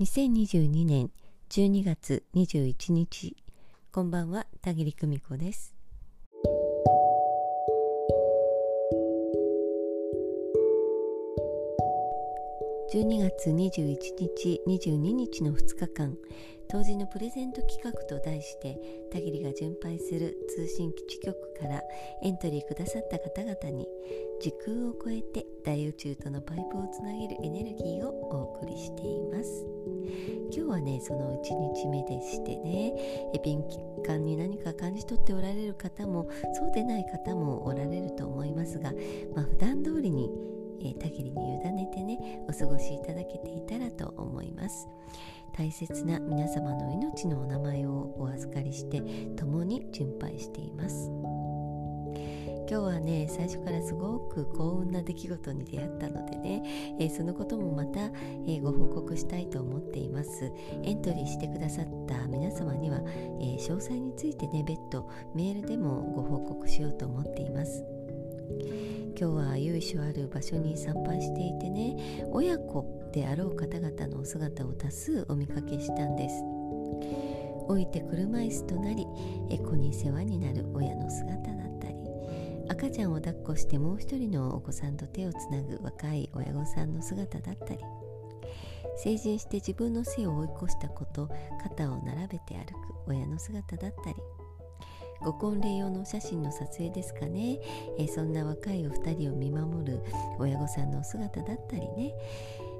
2022年12月21日。こんばんは田切久美子です。12月21日22日の2日間当時のプレゼント企画と題して田切が巡拝する通信基地局からエントリーくださった方々に時空を超えて大宇宙とのパイプをつなげるエネルギーをお送りしています。今日はねその1日目でしてね敏感に何か感じ取っておられる方もそうでない方もおられると思いますが、まあ、普段通りにえ、たぎりに委ねてねお過ごしいただけていたらと思います。大切な皆様の命のお名前をお預かりして共に巡拝しています。今日はね最初からすごく幸運な出来事に出会ったのでね、えー、そのこともまた、えー、ご報告したいと思っています。エントリーしてくださった皆様には、えー、詳細についてね別途メールでもご報告しようと思っています。今日は由緒ある場所に参拝していてね親子であろう方々のお姿を多数お見かけしたんです。老いて車椅子となり子に世話になる親の姿だったり赤ちゃんを抱っこしてもう一人のお子さんと手をつなぐ若い親御さんの姿だったり成人して自分の背を追い越したこと肩を並べて歩く親の姿だったりご婚礼用の写真の撮影ですかね、え、そんな若いお二人を見守る親御さんの姿だったりね、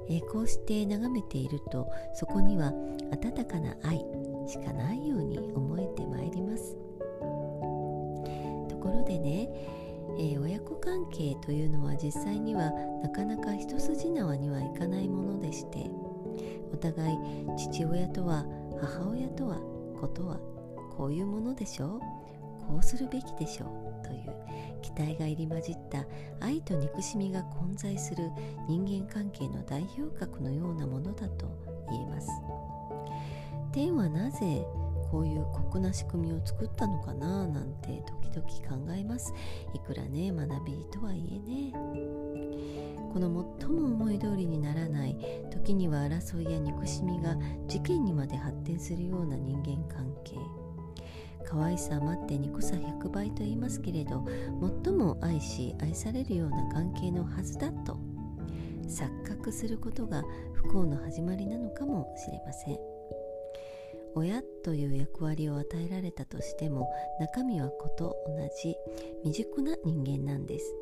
えー、こうして眺めているとそこには温かな愛しかないように思えてまいります。ところでね、えー、親子関係というのは実際にはなかなか一筋縄にはいかないものでしてお互い父親とは母親とは子とはこういうものでしょう。こうするべきでしょうという期待が入り混じった愛と憎しみが混在する人間関係の代表格のようなものだと言えます。天はなぜこういう酷な仕組みを作ったのかななんて時々考えます。いくらね学びとはいえね。この最も思い通りにならない時には争いや憎しみが事件にまで発展するような人間関係。可愛さ余って憎さ100倍と言いますけれど最も愛し愛されるような関係のはずだと錯覚することが不幸の始まりなのかもしれません。親という役割を与えられたとしても中身は子と同じ未熟な人間なんです。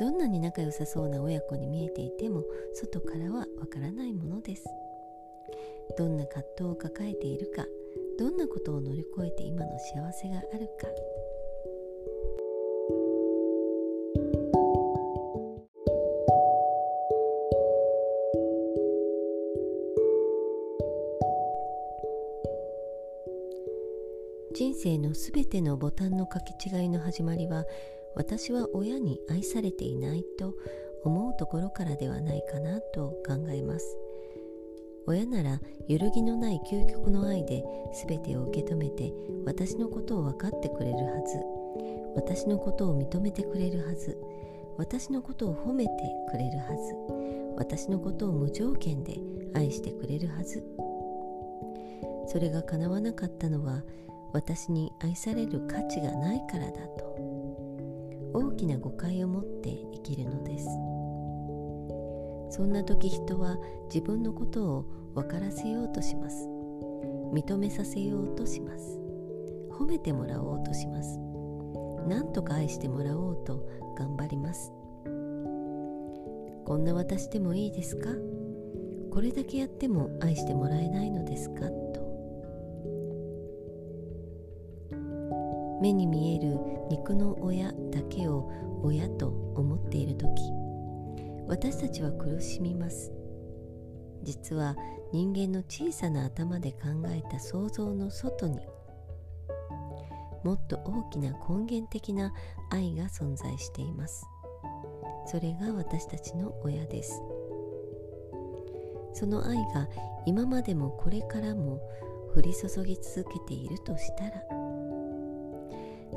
どんなに仲良さそうな親子に見えていても外からはわからないものです。どんな葛藤を抱えているかどんなことを乗り越えて今の幸せがあるか。人生のすべてのボタンの掛け違いの始まりは私は親に愛されていないと思うところからではないかなと考えます。親なら揺るぎのない究極の愛で全てを受け止めて私のことを分かってくれるはず。私のことを認めてくれるはず。私のことを褒めてくれるはず。私のことを無条件で愛してくれるはず。それが叶わなかったのは私に愛される価値がないからだと。大きな誤解を持って生きるのです。そんな時人は自分のことを分からせようとします。認めさせようとします。褒めてもらおうとします。何とか愛してもらおうと頑張ります。こんな私でもいいですか？これだけやっても愛してもらえないのですか？と。目に見える肉の親だけを親と思っている時。私たちは苦しみます。実は人間の小さな頭で考えた想像の外にもっと大きな根源的な愛が存在しています。それが私たちの親です。その愛が今までもこれからも降り注ぎ続けているとしたら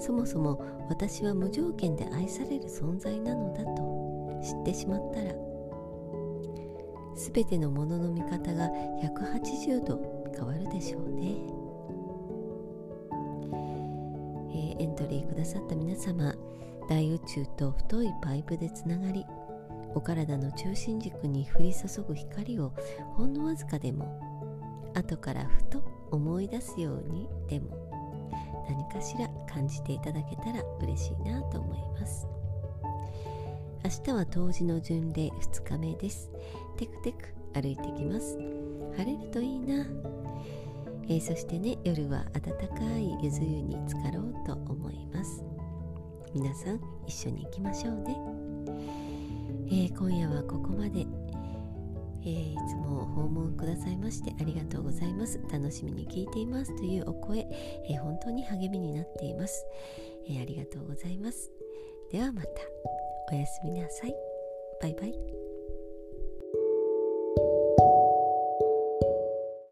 そもそも私は無条件で愛される存在なのだと知ってしまったら全てのものの見方が180度変わるでしょうね、えー、エントリーくださった皆様大宇宙と太いパイプでつながりお体の中心軸に降り注ぐ光をほんのわずかでも後からふと思い出すようにでも何かしら感じていただけたら嬉しいなと思います。明日は冬至の巡礼2日目です。テクテク歩いてきます。晴れるといいな、えー、そしてね夜は温かいゆず湯に浸かろうと思います。皆さん一緒に行きましょうね、えー、今夜はここまで。えー、いつも訪問くださいましてありがとうございます。楽しみに聞いています。というお声、えー、本当に励みになっています、えー、ありがとうございます。ではまた。おやすみなさい。バイバイ。